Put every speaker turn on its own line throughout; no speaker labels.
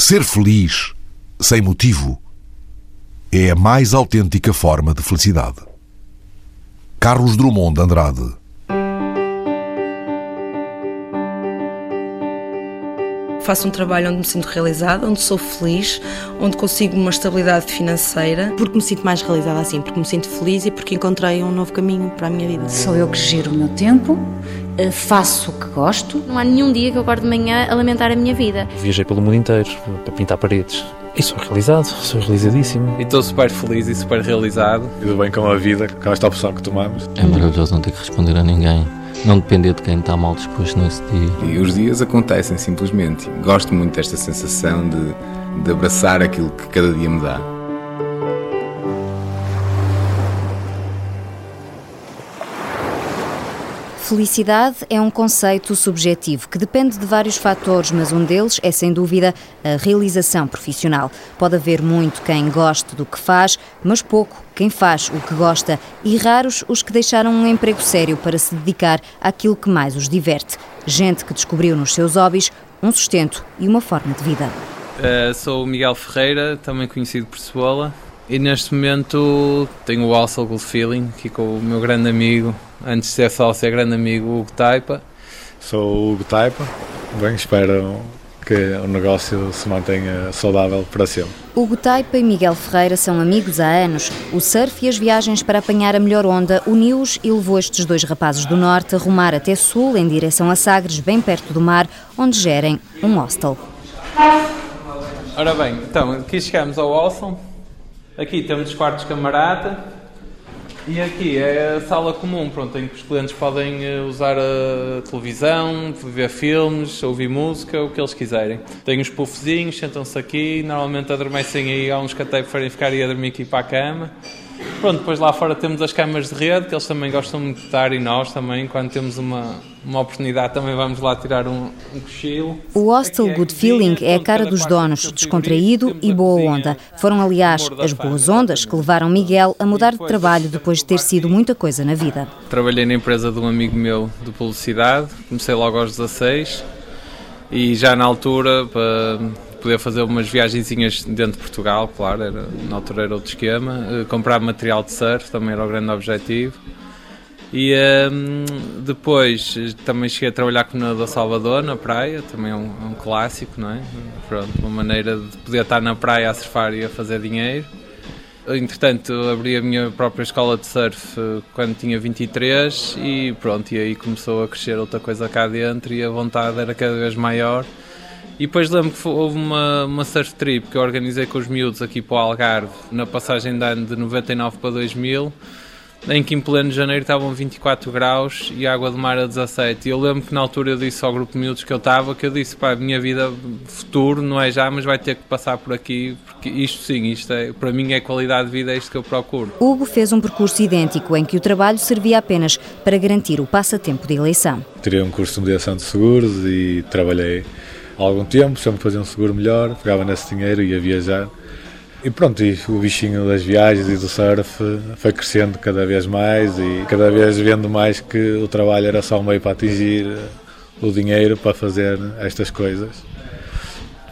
Ser feliz, sem motivo, é a mais autêntica forma de felicidade. Carlos Drummond de Andrade
faço um trabalho onde me sinto realizada, onde sou feliz, onde consigo uma estabilidade financeira.
Porque me sinto mais realizada assim, porque me sinto feliz e porque encontrei um novo caminho para a minha vida.
Sou eu que giro o meu tempo, eh, faço o que gosto.
Não há nenhum dia que eu acordo de manhã a lamentar a minha vida.
Viajei pelo mundo inteiro para pintar paredes. E sou realizado, sou realizadíssimo.
E estou super feliz e super realizado.
E do bem com a vida, com esta opção que tomamos.
É maravilhoso não ter que responder a ninguém não depender de quem está mal disposto nesse dia.
E os dias acontecem simplesmente. Gosto muito desta sensação de, de abraçar aquilo que cada dia me dá.
Felicidade é um conceito subjetivo que depende de vários fatores, mas um deles é sem dúvida a realização profissional. Pode haver muito quem goste do que faz, mas pouco quem faz o que gosta e raros os que deixaram um emprego sério para se dedicar àquilo que mais os diverte. Gente que descobriu nos seus hobbies um sustento e uma forma de vida.
Uh, sou o Miguel Ferreira, também conhecido por Cebola, e neste momento tenho o Also Good Feeling aqui com o meu grande amigo antes de ser sócio, é grande amigo Hugo Taipa.
Sou o Hugo Taipa, bem, espero que o negócio se mantenha saudável para sempre.
Hugo Taipa e Miguel Ferreira são amigos há anos. O surf e as viagens para apanhar a melhor onda uniu-os e levou estes dois rapazes do norte a rumar até sul, em direção a Sagres, bem perto do mar, onde gerem um hostel.
Ora bem, então, aqui chegamos ao hostel. Aqui temos os quartos camarada, e aqui é a sala comum, pronto, em que os clientes podem eh, usar a televisão, ver filmes, ouvir música, o que eles quiserem. Tem os puffzinhos, sentam-se aqui, normalmente adormecem aí, há uns que até preferem ficar aí a dormir aqui para a cama. Pronto, depois lá fora temos as camas de rede, que eles também gostam muito de estar, e nós também, quando temos uma, uma oportunidade, também vamos lá tirar um, um cochilo.
O Hostel Good Feeling é a cara dos donos, descontraído e boa onda. Foram, aliás, as boas ondas que levaram Miguel a mudar de trabalho depois de ter sido muita coisa na vida.
Trabalhei na empresa de um amigo meu de publicidade, comecei logo aos 16 e já na altura, para poder fazer umas viagenzinhas dentro de Portugal, claro, era, na altura era outro esquema. Uh, comprar material de surf também era o grande objetivo. E um, depois também cheguei a trabalhar com o da Salvador, na praia, também é um, é um, clássico, não é? Pronto, uma maneira de poder estar na praia a surfar e a fazer dinheiro. Entretanto, abri a minha própria escola de surf eh, quando tinha 23 e pronto, e aí começou a crescer outra coisa cá dentro e a vontade era cada vez maior. E depois lembro que houve uma, uma surf trip que eu organizei com os miúdos aqui para o Algarve, na passagem de ano de 99 para 2000, em que em pleno janeiro estavam 24 graus e água de mar a 17. E eu lembro que na altura eu disse ao grupo de miúdos que eu estava, que eu disse, pá, a minha vida futuro não é já, mas vai ter que passar por aqui, porque isto sim, isto é, para mim é qualidade de vida, é isto que eu procuro.
Hugo fez um percurso idêntico em que o trabalho servia apenas para garantir o passatempo de eleição.
Tirei um curso de mediação de seguros e trabalhei há algum tempo, sempre fazia um seguro melhor, pegava nesse dinheiro e ia viajar. E pronto, e o bichinho das viagens e do surf foi crescendo cada vez mais e cada vez vendo mais que o trabalho era só um meio para atingir o dinheiro para fazer estas coisas.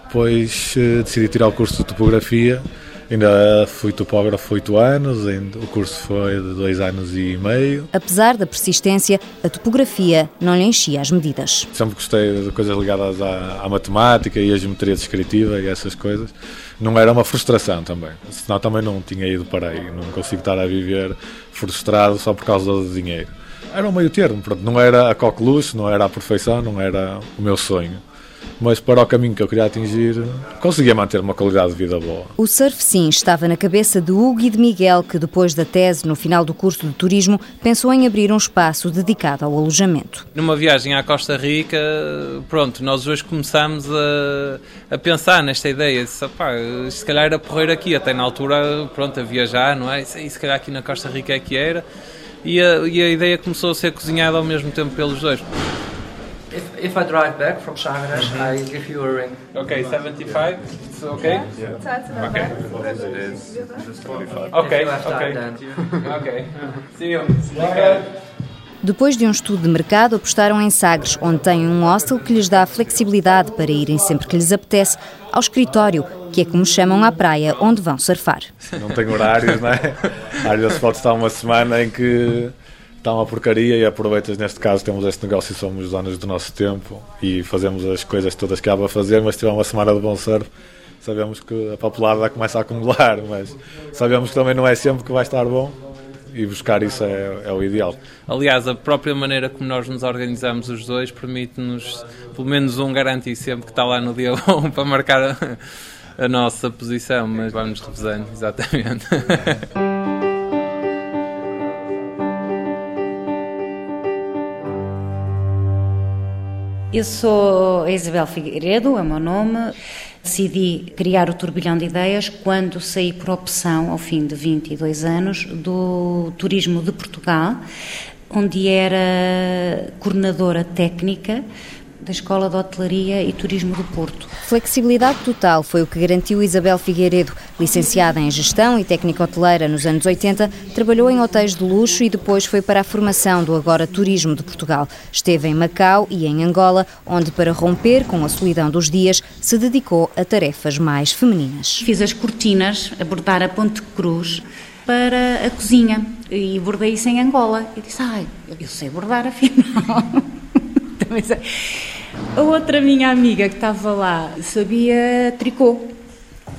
Depois eh, decidi tirar o curso de topografia Ainda fui topógrafo oito anos, o curso foi de dois anos e meio.
Apesar da persistência, a topografia não lhe enchia as medidas.
Sempre gostei de coisas ligadas à, à matemática e à geometria descritiva e essas coisas. Não era uma frustração também, senão também não tinha ido para aí. Não consigo estar a viver frustrado só por causa do dinheiro. Era um meio termo, pronto. não era a coqueluche, não era a perfeição, não era o meu sonho mas para o caminho que eu queria atingir, conseguia manter uma qualidade de vida boa.
O surf, sim, estava na cabeça de Hugo e de Miguel, que depois da tese, no final do curso de turismo, pensou em abrir um espaço dedicado ao alojamento.
Numa viagem à Costa Rica, pronto, nós hoje começamos a, a pensar nesta ideia, de, se calhar era porreiro aqui, até na altura, pronto, a viajar, não é? E se calhar aqui na Costa Rica é que era. E a, e a ideia começou a ser cozinhada ao mesmo tempo pelos dois.
If, if I drive back from Sagres, mm -hmm. I give you a ring.
Okay, 75. It's okay. Yeah.
yeah.
Okay.
As it is. Just 45.
Okay. Okay. okay. See you.
Depois de um estudo de mercado, apostaram em Sagres, onde têm um hostel que lhes dá flexibilidade para irem sempre que lhes apetece ao escritório, que é como chamam à praia, onde vão surfar.
Não tem horários, não é? Às vezes pode estar uma semana em que está uma porcaria e aproveitas, neste caso, temos este negócio e somos donos do nosso tempo e fazemos as coisas todas que há para fazer, mas se tiver uma semana de bom surf, sabemos que a papelada começa a acumular, mas sabemos que também não é sempre que vai estar bom e buscar isso é, é, o ideal.
Aliás, a própria maneira como nós nos organizamos os dois permite-nos, pelo menos um garantir sempre que está lá no dia 1 para marcar a, a nossa posição, mas vamos revisando, exatamente.
Eu sou Isabel Figueiredo, é o meu nome. Decidi criar o Turbilhão de Ideias quando saí por opção, ao fim de 22 anos, do Turismo de Portugal, onde era coordenadora técnica da Escola de Hotelaria e Turismo do Porto.
Flexibilidade total foi o que garantiu Isabel Figueiredo. Licenciada em Gestão e Técnica Hoteleira nos anos 80, trabalhou em hotéis de luxo e depois foi para a formação do agora Turismo de Portugal. Esteve em Macau e em Angola, onde, para romper com a solidão dos dias, se dedicou a tarefas mais femininas.
Fiz as cortinas, a bordar a Ponte Cruz, para a cozinha e bordei isso em Angola. E disse, ai, eu sei bordar afinal. A outra minha amiga que estava lá sabia tricô.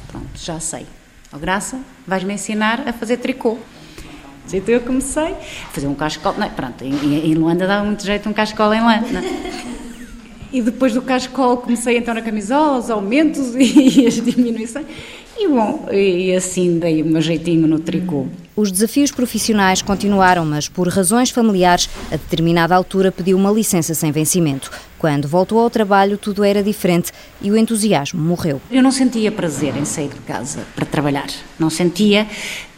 Pronto, já sei. Oh, Graça, vais-me ensinar a fazer tricô. Então eu comecei a fazer um cascol. Não, pronto, em, em Luanda dava muito jeito um cascol em lã. E depois do cascol comecei então na camisola, os aumentos e as diminuições. E bom, e assim dei meu jeitinho no tricô.
Os desafios profissionais continuaram, mas por razões familiares, a determinada altura pediu uma licença sem vencimento. Quando voltou ao trabalho, tudo era diferente e o entusiasmo morreu.
Eu não sentia prazer em sair de casa para trabalhar. Não sentia.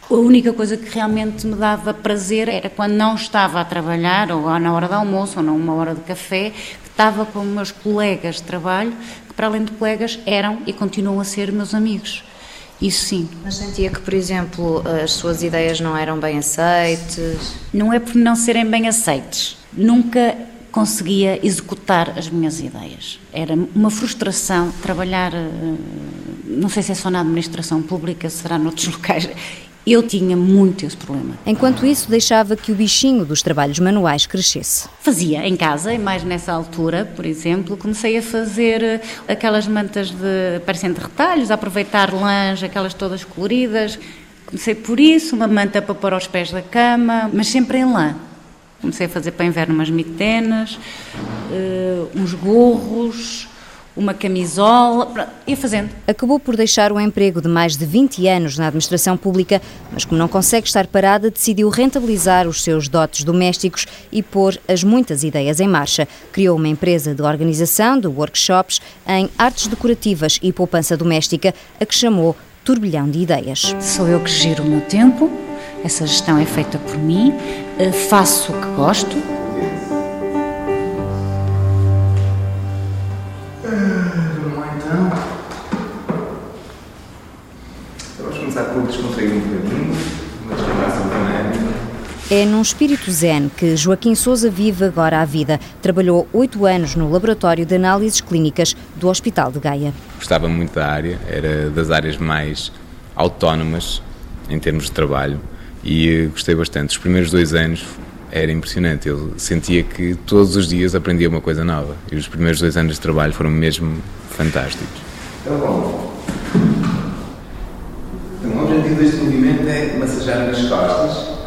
A única coisa que realmente me dava prazer era quando não estava a trabalhar, ou na hora do almoço, ou numa hora de café, que estava com meus colegas de trabalho, que para além de colegas eram e continuam a ser meus amigos. Isso sim.
Mas sentia que, por exemplo, as suas ideias não eram bem aceites?
Não é por não serem bem aceites. Nunca conseguia executar as minhas ideias. Era uma frustração trabalhar, eh, não sei se é só na administração pública, será noutros locais. Eu tinha muito esse problema.
Enquanto isso, deixava que o bichinho dos trabalhos manuais crescesse.
Fazia em casa, e mais nessa altura, por exemplo, comecei a fazer eh, aquelas mantas de parecendo de retalhos, a aproveitar lãs, aquelas todas coloridas. Comecei por isso, uma manta para pôr aos pés da cama, mas sempre em lã. Comecei a fazer para inverno umas mitenas, uh, uns gorros, uma camisola, ia fazendo.
Acabou por deixar o emprego de mais de 20 anos na administração pública, mas como não consegue estar parada, decidiu rentabilizar os seus dotes domésticos e pôr as muitas ideias em marcha. Criou uma empresa de organização de workshops em artes decorativas e poupança doméstica, a que chamou Turbilhão de Ideias.
Sou eu que giro o meu tempo, essa gestão é feita por mim, eh, faço o que gosto.
Começar por descontrair um bocadinho, descontração dinâmica.
É num espírito zen que Joaquim Sousa vive agora a vida. Trabalhou oito anos no Laboratório de Análises Clínicas do Hospital de Gaia.
Gostava muito da área, era das áreas mais autónomas em termos de trabalho e gostei bastante. Os primeiros dois anos era impressionante, eu sentia que todos os dias aprendia uma coisa nova e os primeiros dois anos de trabalho foram mesmo fantásticos. Então, bom. O objetivo deste movimento é massajar nas costas,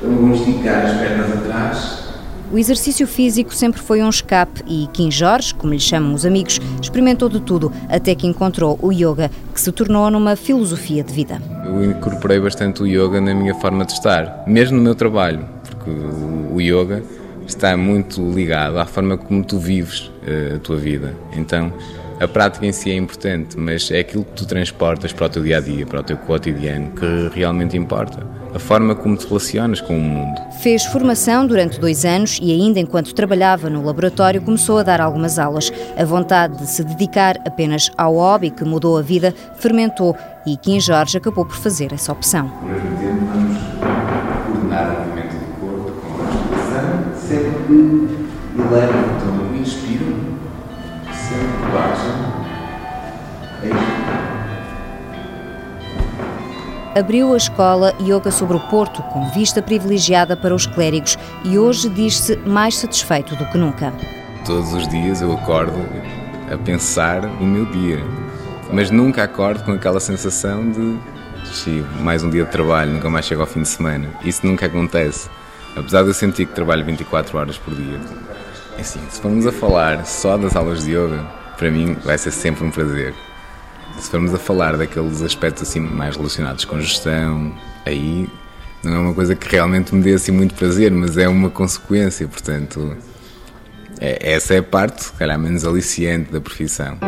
então esticar as pernas atrás
o exercício físico sempre foi um escape e Kim Jorge, como lhe chamam os amigos, experimentou de tudo até que encontrou o yoga, que se tornou numa filosofia de vida.
Eu incorporei bastante o yoga na minha forma de estar, mesmo no meu trabalho, porque o yoga está muito ligado à forma como tu vives eh, a tua vida. Então, a prática em si é importante, mas é aquilo que tu transportas para o teu dia a dia, para o teu cotidiano, que realmente importa. A forma como te relacionas com o mundo.
Fez formação durante dois anos e, ainda enquanto trabalhava no laboratório, começou a dar algumas aulas. A vontade de se dedicar apenas ao hobby que mudou a vida fermentou e Kim Jorge acabou por fazer essa opção.
Mesmo tempo, vamos coordenar o movimento do corpo com a respiração, sempre que eleva o tom,
Abriu a escola Yoga sobre o Porto, com vista privilegiada para os clérigos, e hoje diz-se mais satisfeito do que nunca.
Todos os dias eu acordo a pensar no meu dia, mas nunca acordo com aquela sensação de mais um dia de trabalho, nunca mais chego ao fim de semana. Isso nunca acontece. Apesar de eu sentir que trabalho 24 horas por dia. É assim, se formos a falar só das aulas de yoga, para mim vai ser sempre um prazer. Se formos a falar daqueles aspectos assim mais relacionados com gestão, aí não é uma coisa que realmente me dê assim muito prazer, mas é uma consequência, portanto, é, essa é a parte, se calhar, menos aliciante da profissão.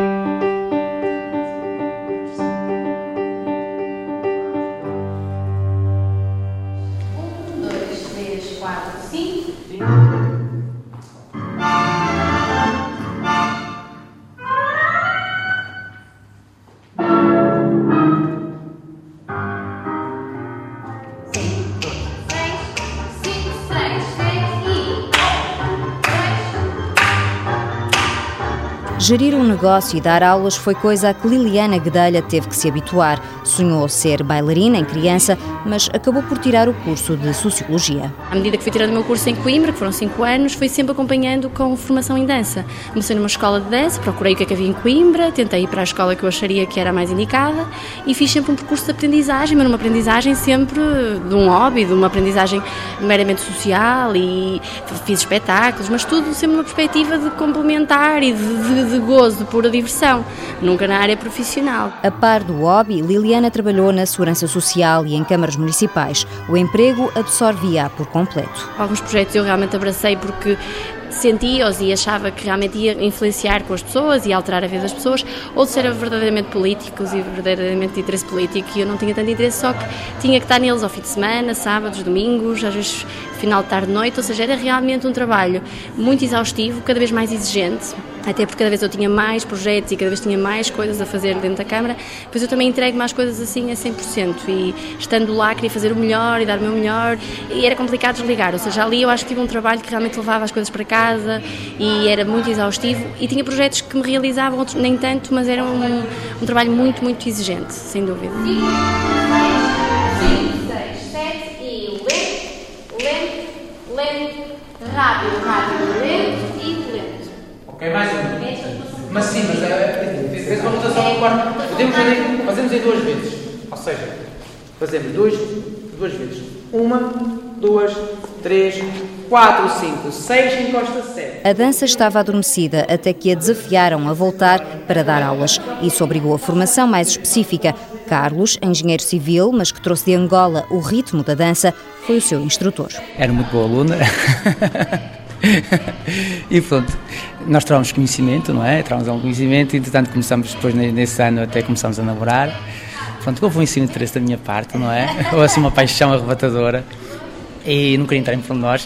Gerir um negócio e dar aulas foi coisa a que Liliana Guedelha teve que se habituar. Sonhou ser bailarina em criança, mas acabou por tirar o curso de Sociologia.
À medida que fui tirando o meu curso em Coimbra, que foram 5 anos, fui sempre acompanhando com formação em dança. Comecei numa escola de dança, procurei o que, é que havia em Coimbra, tentei ir para a escola que eu acharia que era mais indicada e fiz sempre um percurso de aprendizagem, mas uma aprendizagem sempre de um hobby, de uma aprendizagem meramente social e fiz espetáculos, mas tudo sempre numa perspectiva de complementar e de, de, de gozo, de pura diversão, nunca na área profissional.
A par do hobby, Liliana trabalhou na Segurança Social e em câmaras municipais. O emprego absorvia por completo.
Alguns projetos eu realmente abracei porque sentia-os e achava que realmente ia influenciar com as pessoas e alterar a vida das pessoas, outros eram verdadeiramente políticos e verdadeiramente de interesse político e eu não tinha tanto interesse, só que tinha que estar neles ao fim de semana, sábados, domingos, às vezes final de tarde, noite, ou seja, era realmente um trabalho muito exaustivo, cada vez mais exigente, até porque cada vez eu tinha mais projetos e cada vez tinha mais coisas a fazer dentro da Câmara, depois eu também entrego mais coisas assim a 100% e estando lá queria fazer o melhor e dar o meu melhor. E era complicado desligar, ou seja, ali eu acho que tive um trabalho que realmente levava as coisas para casa e era muito exaustivo. E tinha projetos que me realizavam, outros nem tanto, mas era um, um trabalho muito, muito exigente, sem dúvida. 5, 6, 7 lento, lento, lento, rápido, rápido.
Ok, mais uma. Mas sim, mas é, fez uma rotação no quarto. Podemos fazer, fazemos em duas vezes. Ou seja, fazemos duas, duas vezes. Uma, duas, três, 4, 5, 6, encosta 7.
A dança estava adormecida até que a desafiaram a voltar para dar aulas. Isso obrigou a formação mais específica. Carlos, engenheiro civil, mas que trouxe de Angola o ritmo da dança, foi o seu instrutor.
Era muito boa aluna. e pronto, nós trocamos conhecimento, não é? Trocamos algum conhecimento e, entretanto, começamos depois nesse ano até começamos a namorar. Pronto, houve um ensino de interesse da minha parte, não é? Houve assim uma paixão arrebatadora e não queria entrar em nós.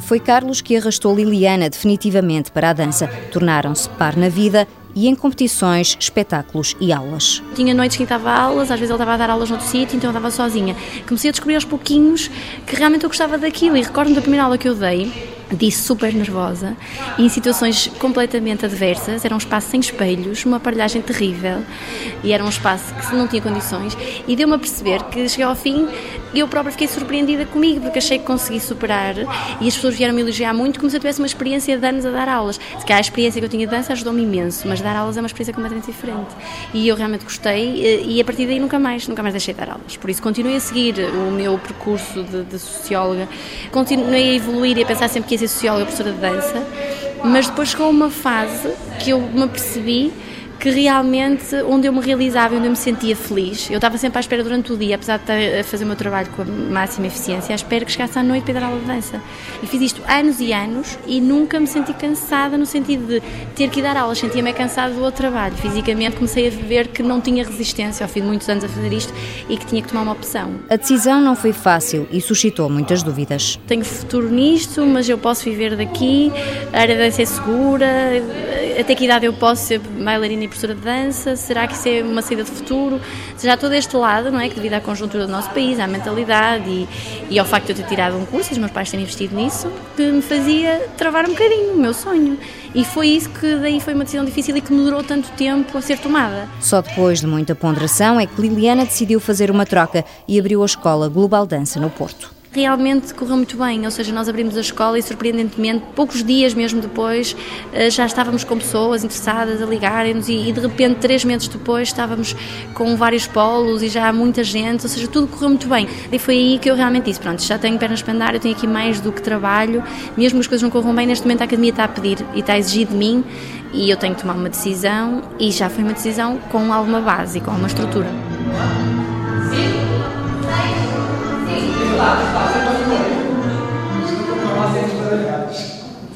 Foi Carlos que arrastou Liliana definitivamente para a dança. Tornaram-se par na vida e em competições, espetáculos e aulas.
Tinha noites que estava a aulas, às vezes ele estava a dar aulas noutro sítio, então eu estava sozinha. Comecei a descobrir aos pouquinhos que realmente eu gostava daquilo e recordo-me da primeira aula que eu dei, disse super nervosa em situações completamente adversas. Era um espaço sem espelhos, uma aparelhagem terrível e era um espaço que não tinha condições. E deu-me a perceber que cheguei ao fim e eu própria fiquei surpreendida comigo porque achei que consegui superar e as pessoas vieram me elogiar muito como se eu tivesse uma experiência de anos a dar aulas. Se calhar a experiência que eu tinha de dança ajudou-me imenso, mas dar aulas é uma experiência completamente diferente. E eu realmente gostei eh, e a partir daí nunca mais, nunca mais deixei de dar aulas. Por isso continuei a seguir o meu percurso de, de socióloga, continuei a evoluir e a pensar sempre que ia ser socióloga, professora de dança, mas depois chegou uma fase que eu me apercebi que realmente onde eu me realizava, onde eu me sentia feliz. Eu estava sempre à espera durante o dia, apesar de estar a fazer o meu trabalho com a máxima eficiência, à espera que chegasse à noite para dar aula de dança. E fiz isto anos e anos e nunca me senti cansada no sentido de ter que dar aulas, sentia-me cansada do outro trabalho. Fisicamente comecei a ver que não tinha resistência ao fim de muitos anos a fazer isto e que tinha que tomar uma opção.
A decisão não foi fácil e suscitou muitas dúvidas.
Tenho futuro nisto, mas eu posso viver daqui, a área deve ser segura, até que idade eu posso ser bailarina e professora de dança? Será que isso é uma saída de futuro? Já todo este lado, não é? Que devido à conjuntura do nosso país, à mentalidade e, e ao facto de eu ter tirado um curso, os meus pais terem investido nisso, que me fazia travar um bocadinho o meu sonho. E foi isso que daí foi uma decisão difícil e que me durou tanto tempo a ser tomada.
Só depois de muita ponderação é que Liliana decidiu fazer uma troca e abriu a escola Global Dança no Porto
realmente correu muito bem, ou seja, nós abrimos a escola e surpreendentemente, poucos dias mesmo depois, eh, já estávamos com pessoas interessadas a ligarem-nos e, de repente, três meses depois, estávamos com vários polos e já há muita gente, ou seja, tudo correu muito bem. E foi aí que eu realmente disse, pronto, já tenho pernas para andar, eu tenho aqui mais do que trabalho, mesmo que as coisas não corram bem, neste momento a academia está a pedir e está a exigir de mim e eu tenho que tomar uma decisão e já foi uma decisão com alguma base, com alguma estrutura.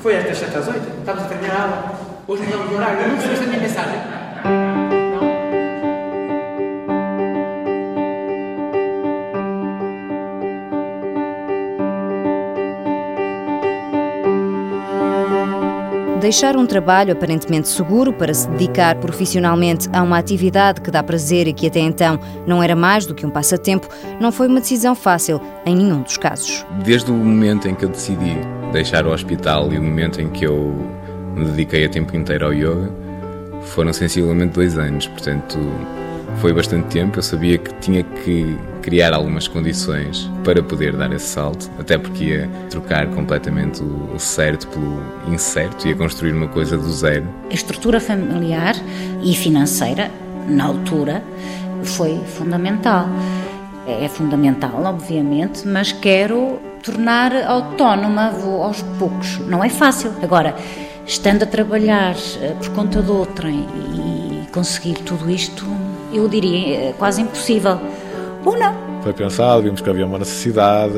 Foi às 7 às 8? Estamos a terminar a aula. Hoje mudamos de horário. Não recebeste a minha mensagem?
Deixar um trabalho aparentemente seguro para se dedicar profissionalmente a uma atividade que dá prazer e que até então não era mais do que um passatempo não foi uma decisão fácil em nenhum dos casos.
Desde o momento em que eu decidi deixar o hospital e o momento em que eu me dediquei a tempo inteiro ao yoga, foram sensivelmente dois anos, portanto foi bastante tempo. Eu sabia que tinha que criar algumas condições para poder dar esse salto, até porque ia trocar completamente o certo pelo incerto, ia construir uma coisa do zero.
A estrutura familiar e financeira, na altura, foi fundamental. É fundamental, obviamente, mas quero tornar autónoma, vou aos poucos. Não é fácil. Agora, estando a trabalhar eh, por conta de outrem e conseguir tudo isto, eu diria é quase impossível. Ou não.
Foi pensado, vimos que havia uma necessidade.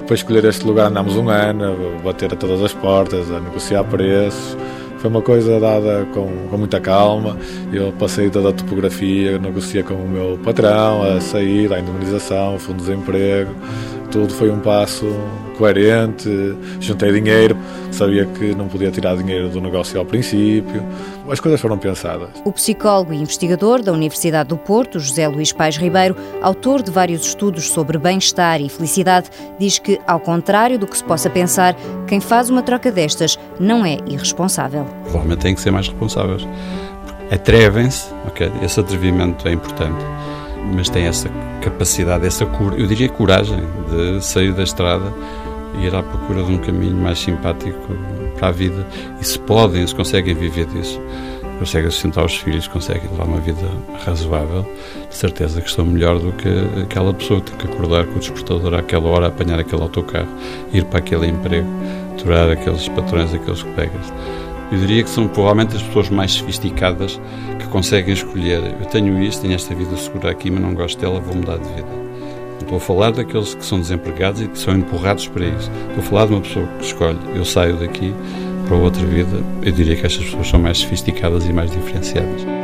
Depois escolher este lugar andámos um ano, a bater a todas as portas, a negociar preços. Foi uma coisa dada com, com muita calma. Eu passei toda a topografia, negociei com o meu patrão, a saída, a indemnização, o fundo de desemprego. Tudo foi um passo coerente, juntei dinheiro, sabia que não podia tirar dinheiro do negócio ao princípio. As coisas foram pensadas.
O psicólogo e investigador da Universidade do Porto, José Luís Pais Ribeiro, autor de vários estudos sobre bem-estar e felicidade, diz que, ao contrário do que se possa pensar, quem faz uma troca destas não é irresponsável.
Provavelmente têm que ser mais responsáveis. Atrevem-se, ok? Esse atrevimento é importante mas tem essa capacidade, essa eu diria coragem de sair da estrada e ir à procura de um caminho mais simpático para a vida. E se podem, se conseguem viver disso, conseguem sustentar os filhos, conseguem levar uma vida razoável, de certeza que estão melhor do que aquela pessoa que tem que acordar com o despertador àquela hora, apanhar aquele autocarro, ir para aquele emprego, aturar aqueles patrões, aqueles colegas. Eu diria que são provavelmente as pessoas mais sofisticadas que conseguem escolher. Eu tenho isto, tenho esta vida segura aqui, mas não gosto dela, vou mudar de vida. Estou a falar daqueles que são desempregados e que são empurrados para isso. Estou a falar de uma pessoa que escolhe, eu saio daqui para outra vida. Eu diria que estas pessoas são mais sofisticadas e mais diferenciadas.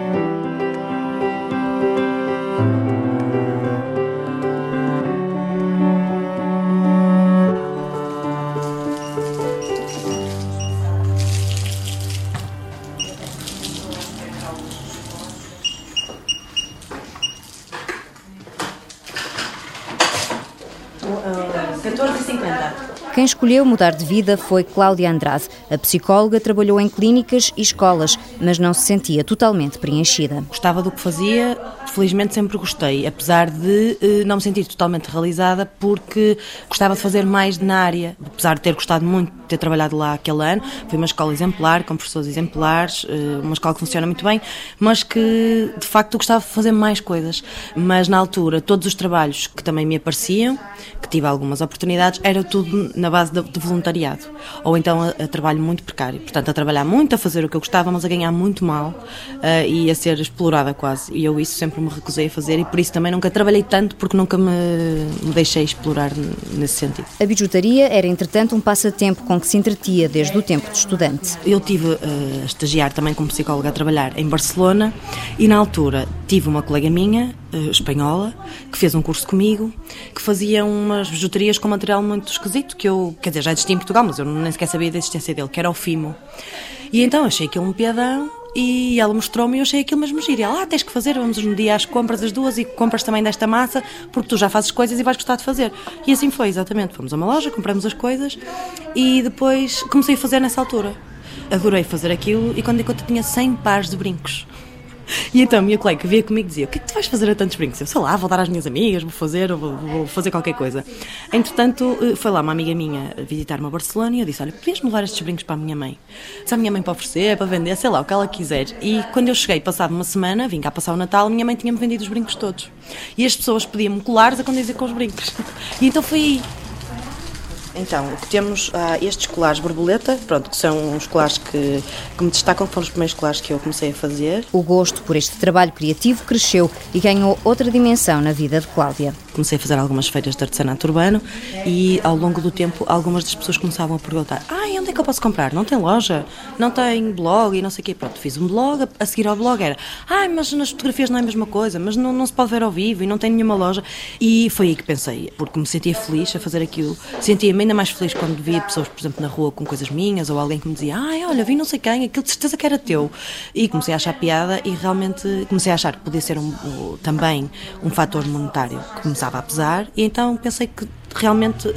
Quem escolheu mudar de vida foi Cláudia Andrade. A psicóloga trabalhou em clínicas e escolas, mas não se sentia totalmente preenchida.
Gostava do que fazia, felizmente sempre gostei, apesar de eh, não me sentir totalmente realizada, porque gostava de fazer mais na área, apesar de ter gostado muito ter trabalhado lá aquele ano. Foi uma escola exemplar, com professores exemplares, eh, uma escola que funciona muito bem, mas que de facto gostava de fazer mais coisas. Mas na altura, todos os trabalhos que também me apareciam, que tive algumas oportunidades, era tudo na base de, voluntariado, ou então a, a, trabalho muito precário. Portanto, a trabalhar muito, a fazer o que eu gostava, mas a ganhar muito mal uh, e a ser explorada quase. E eu isso sempre me recusei a fazer e por isso também nunca trabalhei tanto porque nunca me, me deixei explorar nesse sentido.
A bijutaria era, entretanto, um passatempo com que se entretia desde o tempo de estudante.
Eu tive uh, a estagiar também como psicóloga a trabalhar em Barcelona e na altura tive uma colega minha, uh, espanhola, que fez um curso comigo, que fazia umas bijuterias com material muito esquisito, que eu, quer dizer, já existia em Portugal, mas eu nem sequer sabia da existência dele, que era o Fimo. E então achei aquilo um piadão e ela mostrou-me e eu achei aquilo mesmo giro. E ela, ah, tens que fazer, vamos um dia às compras as duas e compras também desta massa, porque tu já fazes coisas e vais gostar de fazer. E assim foi, exatamente. Fomos a uma loja, compramos as coisas e depois comecei a fazer nessa altura. Adorei fazer aquilo e quando conta tinha 100 pares de brincos. E então a minha colega via comigo dizia: O que é que tu vais fazer a tantos brincos? Eu sei lá, vou dar às minhas amigas, vou fazer, vou, vou fazer qualquer coisa. Entretanto, eh, foi lá uma amiga minha visitar-me a Barcelona e eu disse: Olha, podias-me levar estes brincos para a minha mãe? Se a minha mãe para oferecer, para vender, sei lá, o que ela quiser. E quando eu cheguei, passado uma semana, vim cá passar o Natal, a minha mãe tinha-me vendido os brincos todos. E as pessoas pediam-me colares a condizer com os brincos. E então foi aí então, temos ah, estes colares borboleta, pronto, que são os colares que, que me destacam, que foram os primeiros colares que eu comecei a fazer.
O gosto por este trabalho criativo cresceu e ganhou outra dimensão na vida de Cláudia.
Comecei a fazer algumas feiras de artesanato urbano e ao longo do tempo algumas das pessoas começavam a perguntar ah, onde é que eu posso comprar? Não tem loja? Não tem blog e não sei o quê. Pronto, fiz um blog, a seguir ao blog era ah, mas nas fotografias não é a mesma coisa, mas não, não se pode ver ao vivo e não tem nenhuma loja. E foi aí que pensei, porque me sentia feliz a fazer aquilo, sentia-me ainda mais feliz quando via pessoas, por exemplo, na rua com coisas minhas ou alguém que me dizia ai, olha, vi não sei quem, aquilo de certeza que era teu. E comecei a achar piada e realmente comecei a achar que podia ser um, um, também um fator monetário que começava a pesar e então pensei que realmente uh,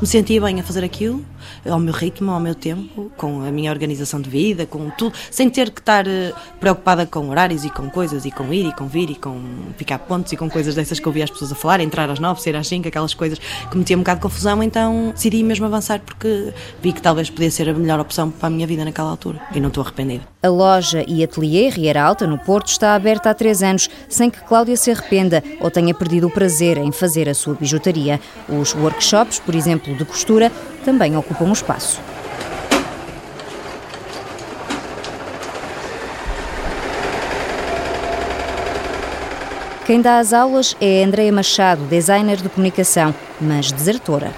me sentia bem a fazer aquilo, ao meu ritmo, ao meu tempo, com a minha organização de vida, com tudo, sem ter que estar uh, preocupada com horários e com coisas, e com ir e com vir e com ficar pontos e com coisas dessas que eu via as pessoas a falar, entrar às nove, sair às cinco, aquelas coisas que me tinham um bocado de confusão, então decidi mesmo avançar porque vi que talvez podia ser a melhor opção para a minha vida naquela altura e não estou arrependida.
A loja e ateliê Riera Alta, no Porto, está aberta há três anos, sem que Cláudia se arrependa ou tenha perdido o prazer em fazer a sua bijutaria. Os workshops, por exemplo, de costura, também ocupam um espaço. Quem dá as aulas é Andreia Machado, designer de comunicação, mas desertora.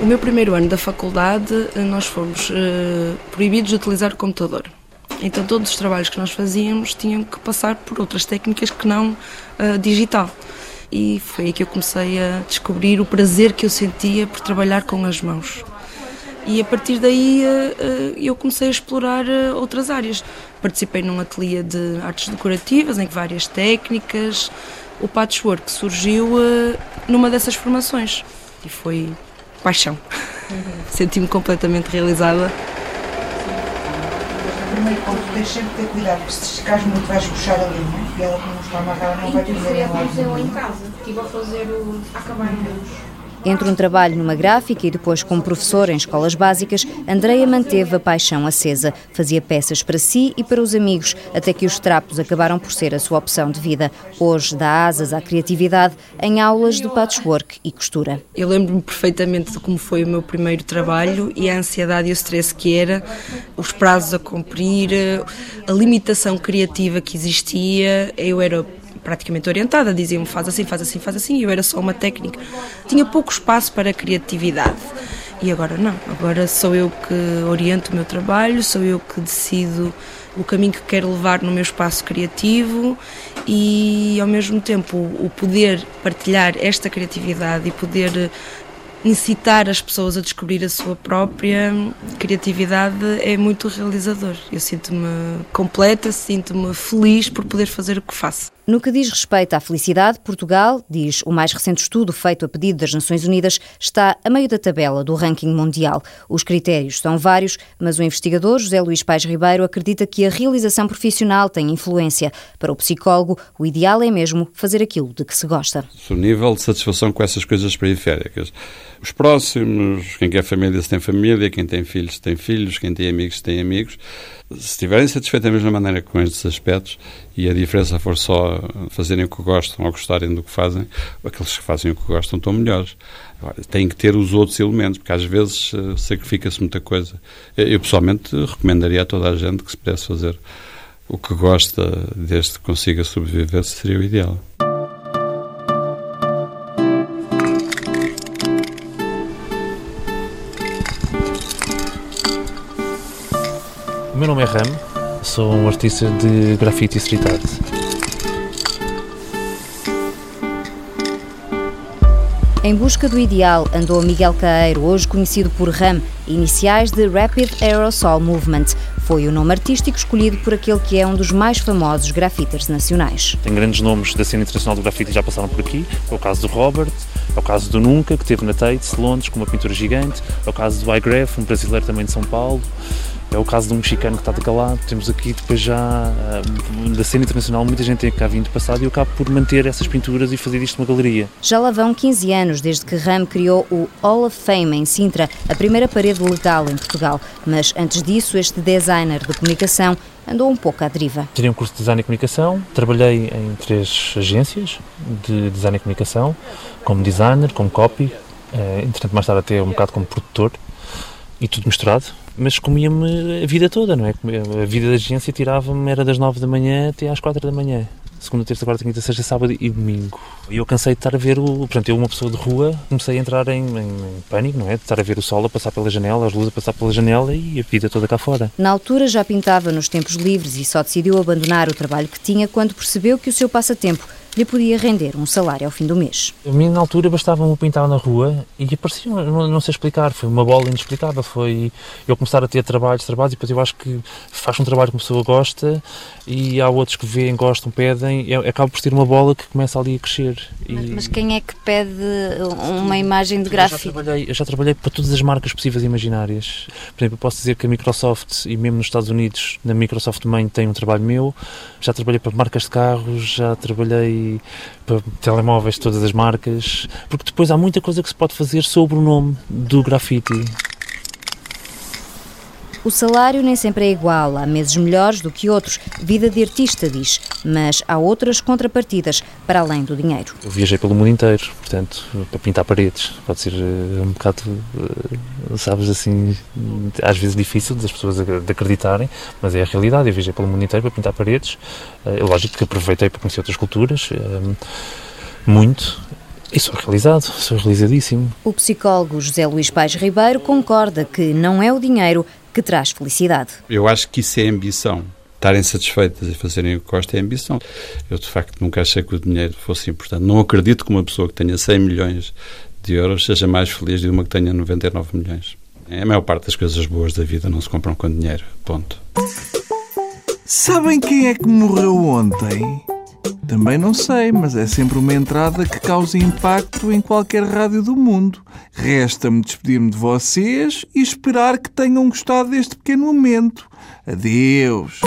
O meu primeiro ano da faculdade, nós fomos uh, proibidos de utilizar o computador. Então, todos os trabalhos que nós fazíamos tinham que passar por outras técnicas que não uh, digital e foi aí que eu comecei a descobrir o prazer que eu sentia por trabalhar com as mãos. E a partir daí eh, eh, eu comecei a explorar eh, outras áreas. Participei num ateliê de artes decorativas em que várias técnicas. O patchwork surgiu numa dessas formações e foi paixão. Senti-me completamente realizada
primeiro ponto, tens sempre ter cuidado, porque se esticares muito vais puxar a linha e ela, como está amarrada, não vai poder
ir lá. Eu em casa, estive a fazer o. a acabar em
entre um trabalho numa gráfica e depois como professora em escolas básicas, Andreia manteve a paixão acesa. Fazia peças para si e para os amigos, até que os trapos acabaram por ser a sua opção de vida. Hoje dá asas à criatividade em aulas de patchwork e costura.
Eu lembro-me perfeitamente de como foi o meu primeiro trabalho e a ansiedade e o stress que era, os prazos a cumprir, a limitação criativa que existia. Eu era praticamente orientada, diziam-me faz assim, faz assim, faz assim, e eu era só uma técnica. Tinha pouco espaço para criatividade. E agora não, agora sou eu que oriento o meu trabalho, sou eu que decido o caminho que quero levar no meu espaço criativo e ao mesmo tempo o poder partilhar esta criatividade e poder incitar as pessoas a descobrir a sua própria criatividade é muito realizador. Eu sinto-me completa, sinto-me feliz por poder fazer o que faço.
No que diz respeito à felicidade, Portugal, diz o mais recente estudo feito a pedido das Nações Unidas, está a meio da tabela do ranking mundial. Os critérios são vários, mas o investigador José Luís Paes Ribeiro acredita que a realização profissional tem influência. Para o psicólogo, o ideal é mesmo fazer aquilo de que se gosta.
O nível de satisfação com essas coisas periféricas. Os próximos, quem quer família se tem família, quem tem filhos tem filhos, quem tem amigos tem amigos se estiverem satisfeitos da mesma maneira com estes aspectos e a diferença for só fazerem o que gostam ou gostarem do que fazem, aqueles que fazem o que gostam estão melhores. Agora, têm que ter os outros elementos, porque às vezes uh, sacrifica-se muita coisa. Eu, pessoalmente recomendaria a toda a gente que se pudesse fazer o que gosta desde que consiga sobreviver seria o ideal.
Meu nome é Ram, sou um artista de grafite e street art.
Em busca do ideal andou Miguel Caeiro, hoje conhecido por RAM, iniciais de Rapid Aerosol Movement. Foi o nome artístico escolhido por aquele que é um dos mais famosos grafiters nacionais.
Tem grandes nomes da cena internacional do grafite que já passaram por aqui. É o caso do Robert, é o caso do Nunca, que teve na Tate, Londres, com uma pintura gigante. É o caso do iGraph, um brasileiro também de São Paulo. É o caso de um mexicano que está de calado. Temos aqui depois já ah, da cena internacional, muita gente tem cá vindo passado e eu acabo por manter essas pinturas e fazer disto uma galeria.
Já lá vão 15 anos desde que Ram criou o Hall of Fame em Sintra, a primeira parede legal em Portugal. Mas antes disso, este designer de comunicação andou um pouco à deriva.
Tirei um curso de design e comunicação, trabalhei em três agências de design e comunicação, como designer, como copy, eh, entretanto mais tarde até um bocado como produtor e tudo misturado mas comia-me a vida toda, não é? A vida da agência tirava-me, era das 9 da manhã até às 4 da manhã. Segunda, terça, quarta, quinta, sexta, sábado e domingo. E eu cansei de estar a ver o. Portanto, eu, uma pessoa de rua, comecei a entrar em, em, em, pânico, não é? De estar a ver o sol a passar pela janela, as luzes a passar pela janela e a vida toda cá fora.
Na altura já pintava nos tempos livres e só decidiu abandonar o trabalho que tinha quando percebeu que o seu passatempo lhe podia render um salário ao fim do mês.
A mim, na altura, bastava-me pintar na rua e aparecia, não, não sei explicar, foi uma bola inexplicável. Foi eu começar a ter trabalhos, trabalhos, e depois eu acho que faz um trabalho que uma pessoa gosta e há outros que veem, gostam, pedem, é, acaba por ter uma bola que começa ali a crescer.
E... Mas, mas, quem é que pede uma imagem de gráfico?
Eu já, trabalhei, eu já trabalhei para todas as marcas possíveis e imaginárias. Por exemplo, eu posso dizer que a Microsoft, e mesmo nos Estados Unidos, na Microsoft Main tem um trabalho meu, já trabalhei para marcas de carros, já trabalhei telemóveis de todas as marcas, porque depois há muita coisa que se pode fazer sobre o nome do grafite.
O salário nem sempre é igual, há meses melhores do que outros, vida de artista, diz, mas há outras contrapartidas para além do dinheiro.
Eu viajei pelo mundo inteiro, portanto, para pintar paredes, pode ser eh, um bocado, eh, sabes, assim, às vezes difícil das pessoas de acreditarem, mas é a realidade. Eu viajei pelo mundo inteiro para pintar paredes, é lógico que aproveitei para conhecer outras culturas, muito, e sou realizado, sou realizadíssimo.
O psicólogo José Luís Pais Ribeiro concorda que não é o dinheiro que traz felicidade.
Eu acho que isso é ambição. Estarem satisfeitas e fazerem o que gostam é ambição. Eu, de facto, nunca achei que o dinheiro fosse importante. Não acredito que uma pessoa que tenha 100 milhões de euros seja mais feliz do que uma que tenha 99 milhões. É a maior parte das coisas boas da vida não se compram com dinheiro. Ponto.
Sabem quem é que morreu ontem? Também não sei, mas é sempre uma entrada que causa impacto em qualquer rádio do mundo. Resta-me despedir-me de vocês e esperar que tenham gostado deste pequeno momento. Adeus.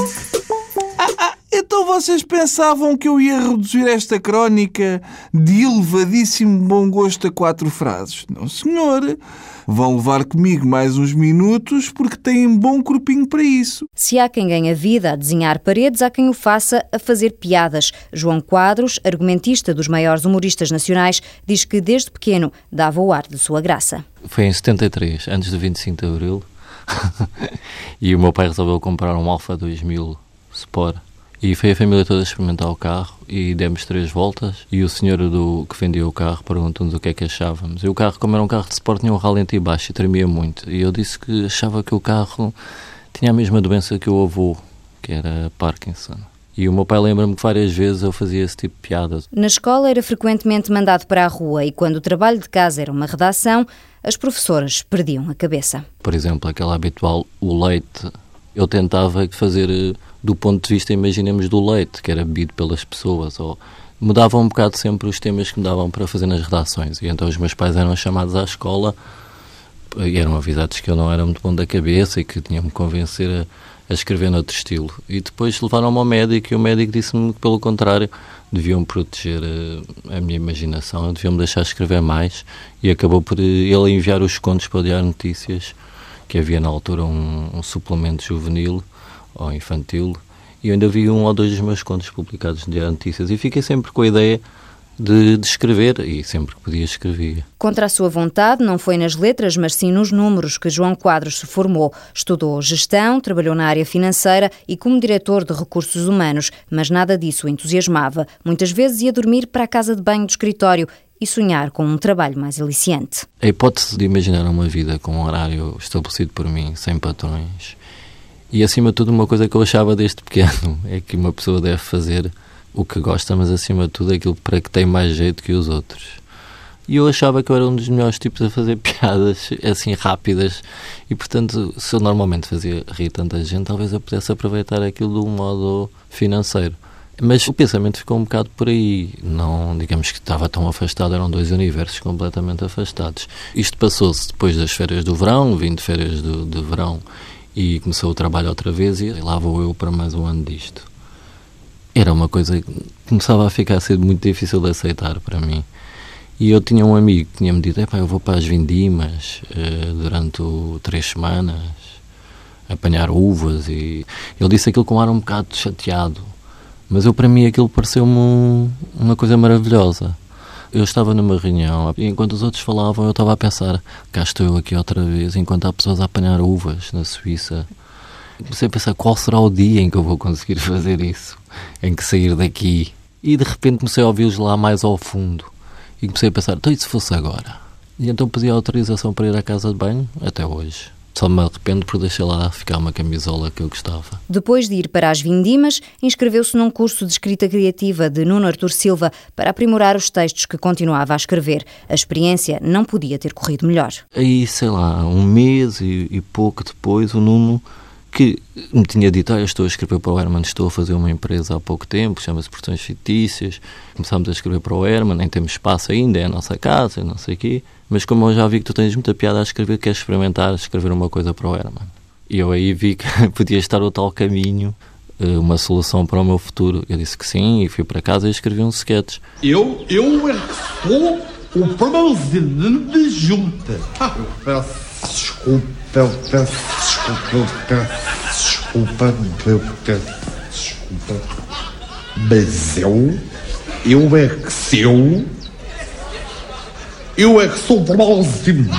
Ah, ah, então vocês pensavam que eu ia reduzir esta crónica de elevadíssimo bom gosto a quatro frases? Não, senhor. Vão levar comigo mais uns minutos porque têm bom corpinho para isso.
Se há quem ganha vida a desenhar paredes, há quem o faça a fazer piadas. João Quadros, argumentista dos maiores humoristas nacionais, diz que desde pequeno dava o ar de sua graça.
Foi em 73, antes do 25 de Abril, e o meu pai resolveu comprar um Alfa 2000 Sport e foi a família toda experimentar o carro e demos três voltas e o senhor do, que vendia o carro perguntou-nos o que é que achávamos. E o carro, como era um carro de sport, tinha um ralente baixo e tremia muito. E eu disse que achava que o carro tinha a mesma doença que o avô, que era Parkinson. E o meu pai lembra-me que várias vezes eu fazia esse tipo de piadas.
Na escola era frequentemente mandado para a rua e quando o trabalho de casa era uma redação, as professoras perdiam a cabeça.
Por exemplo, aquela habitual, o leite, eu tentava fazer do ponto de vista, imaginemos, do leite, que era bebido pelas pessoas, ou mudavam um bocado sempre os temas que me davam para fazer nas redações. E então os meus pais eram chamados à escola e eram avisados que eu não era muito bom da cabeça e que tinham-me convencer a, a escrever noutro estilo. E depois levaram-me ao médico e o médico disse-me que, pelo contrário, deviam proteger a, a minha imaginação, deviam-me deixar escrever mais e acabou por ele enviar os contos para o Diário Notícias, que havia na altura um, um suplemento juvenil ou infantil, e eu ainda vi um ou dois dos meus contos publicados no Diário Notícias e fiquei sempre com a ideia de, de, escrever e sempre que podia escrevia.
Contra a sua vontade, não foi nas letras, mas sim nos números que João Quadros se formou. Estudou gestão, trabalhou na área financeira e como diretor de recursos humanos, mas nada disso o entusiasmava. Muitas vezes ia dormir para a casa de banho do escritório e sonhar com um trabalho mais aliciante.
A hipótese de imaginar uma vida com um horário estabelecido por mim, sem patrões, e acima de tudo uma coisa que eu achava desde pequeno, é que uma pessoa deve fazer o que gosta, mas acima de tudo aquilo para que tem mais jeito que os outros. E eu achava que eu era um dos melhores tipos a fazer piadas assim rápidas e, portanto, se eu normalmente fazia rir tanta gente, talvez eu pudesse aproveitar aquilo de um modo financeiro. Mas o pensamento ficou um bocado por aí. Não, digamos que estava tão afastado, eram dois universos completamente afastados. Isto passou-se depois das férias do verão, vim de férias do, de verão e começou o trabalho outra vez e lá vou eu para mais um ano disto era uma coisa que começava a ficar a ser muito difícil de aceitar para mim. E eu tinha um amigo que tinha-me dito: eu vou para as vindimas uh, durante o, três semanas, apanhar uvas. E ele disse aquilo com um ar um bocado chateado, mas eu, para mim, aquilo pareceu-me um, uma coisa maravilhosa. Eu estava numa reunião e enquanto os outros falavam, eu estava a pensar: cá estou eu aqui outra vez, enquanto há pessoas a apanhar uvas na Suíça. Comecei a pensar qual será o dia em que eu vou conseguir fazer isso em que sair daqui. E de repente comecei a ouvi-los lá mais ao fundo. E comecei a pensar, então e se fosse agora? E então pedi autorização para ir à casa de banho, até hoje. Só me arrependo por deixar lá ficar uma camisola que eu gostava.
Depois de ir para as Vindimas, inscreveu-se num curso de escrita criativa de Nuno Artur Silva para aprimorar os textos que continuava a escrever. A experiência não podia ter corrido melhor.
Aí, sei lá, um mês e, e pouco depois, o Nuno que me tinha dito, ah, eu estou a escrever para o Herman, estou a fazer uma empresa há pouco tempo, chama-se Portões Fictícias, começámos a escrever para o Herman, nem temos espaço ainda, é a nossa casa, não sei o quê, mas como eu já vi que tu tens muita piada a escrever, queres experimentar escrever uma coisa para o Herman? E eu aí vi que podia estar o tal caminho, eh, uma solução para o meu futuro. Eu disse que sim e fui para casa e escrevi um sketch.
Eu, eu é que sou o presidente de junta. Ah, eu peço desculpa, eu peço desculpa, eu peço desculpa, eu peço desculpa. Mas eu, eu é que seu, eu é que sou presidente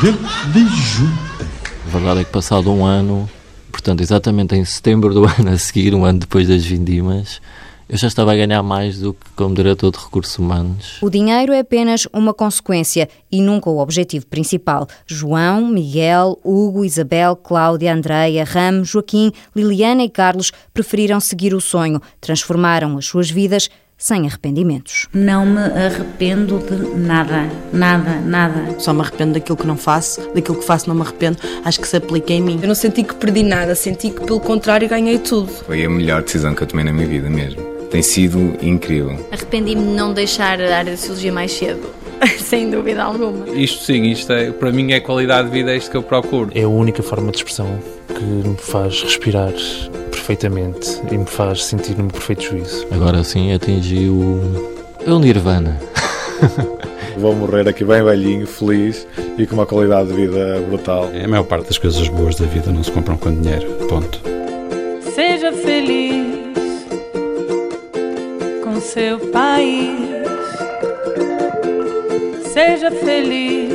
de junta.
A verdade é que passado um ano, portanto exatamente em setembro do ano a seguir, um ano depois das vindimas, eu já estava a ganhar mais do que como diretor de recursos humanos.
O dinheiro é apenas uma consequência e nunca o objetivo principal. João, Miguel, Hugo, Isabel, Cláudia, Andreia, Ram, Joaquim, Liliana e Carlos preferiram seguir o sonho, transformaram as suas vidas sem arrependimentos.
Não me arrependo de nada, nada, nada.
Só me arrependo daquilo que não faço, daquilo que faço não me arrependo, acho que se aplica em mim.
Eu não senti que perdi nada, senti que pelo contrário ganhei tudo.
Foi a melhor decisão que eu tomei na minha vida mesmo tem sido incrível.
Arrependi-me de não deixar a área da cirurgia mais cedo. Sem dúvida alguma.
Isto sim, isto é, para mim é qualidade de vida, é isto que eu procuro.
É a única forma de expressão que me faz respirar perfeitamente e me faz sentir no perfeito juízo.
Agora sim atingi o, o Nirvana.
Vou morrer aqui bem velhinho, feliz e com uma qualidade de vida brutal.
É a maior parte das coisas boas da vida não se compram com dinheiro. Ponto.
Seja feliz seu país. Seja feliz